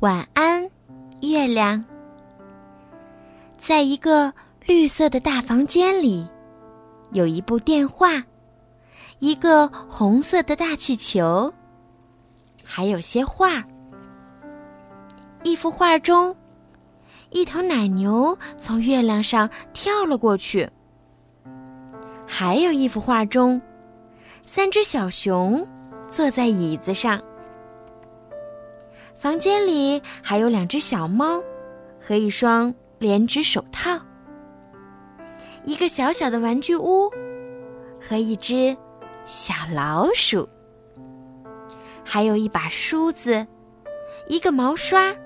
晚安，月亮。在一个绿色的大房间里，有一部电话，一个红色的大气球，还有些画。一幅画中，一头奶牛从月亮上跳了过去；还有一幅画中，三只小熊坐在椅子上。房间里还有两只小猫，和一双连指手套，一个小小的玩具屋，和一只小老鼠，还有一把梳子，一个毛刷，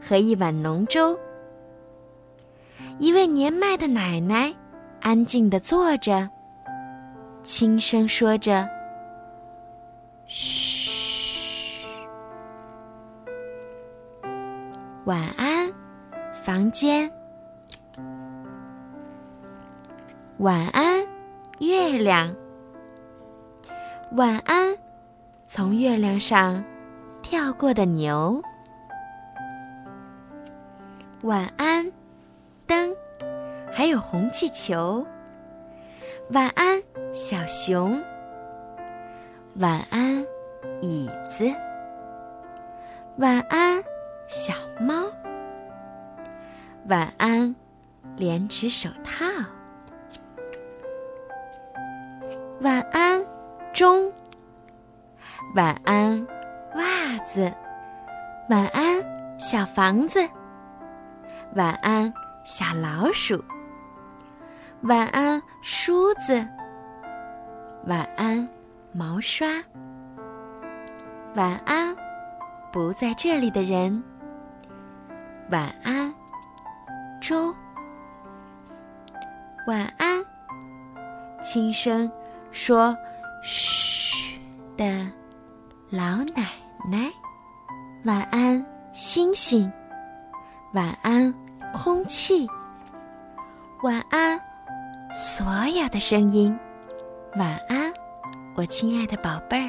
和一碗浓粥。一位年迈的奶奶安静地坐着，轻声说着：“嘘。”晚安，房间。晚安，月亮。晚安，从月亮上跳过的牛。晚安，灯，还有红气球。晚安，小熊。晚安，椅子。晚安。小猫，晚安，连指手套。晚安，钟。晚安，袜子。晚安，小房子。晚安，小老鼠。晚安，梳子。晚安，毛刷。晚安，不在这里的人。晚安，粥。晚安，轻声说“嘘”的老奶奶。晚安，星星。晚安，空气。晚安，所有的声音。晚安，我亲爱的宝贝儿。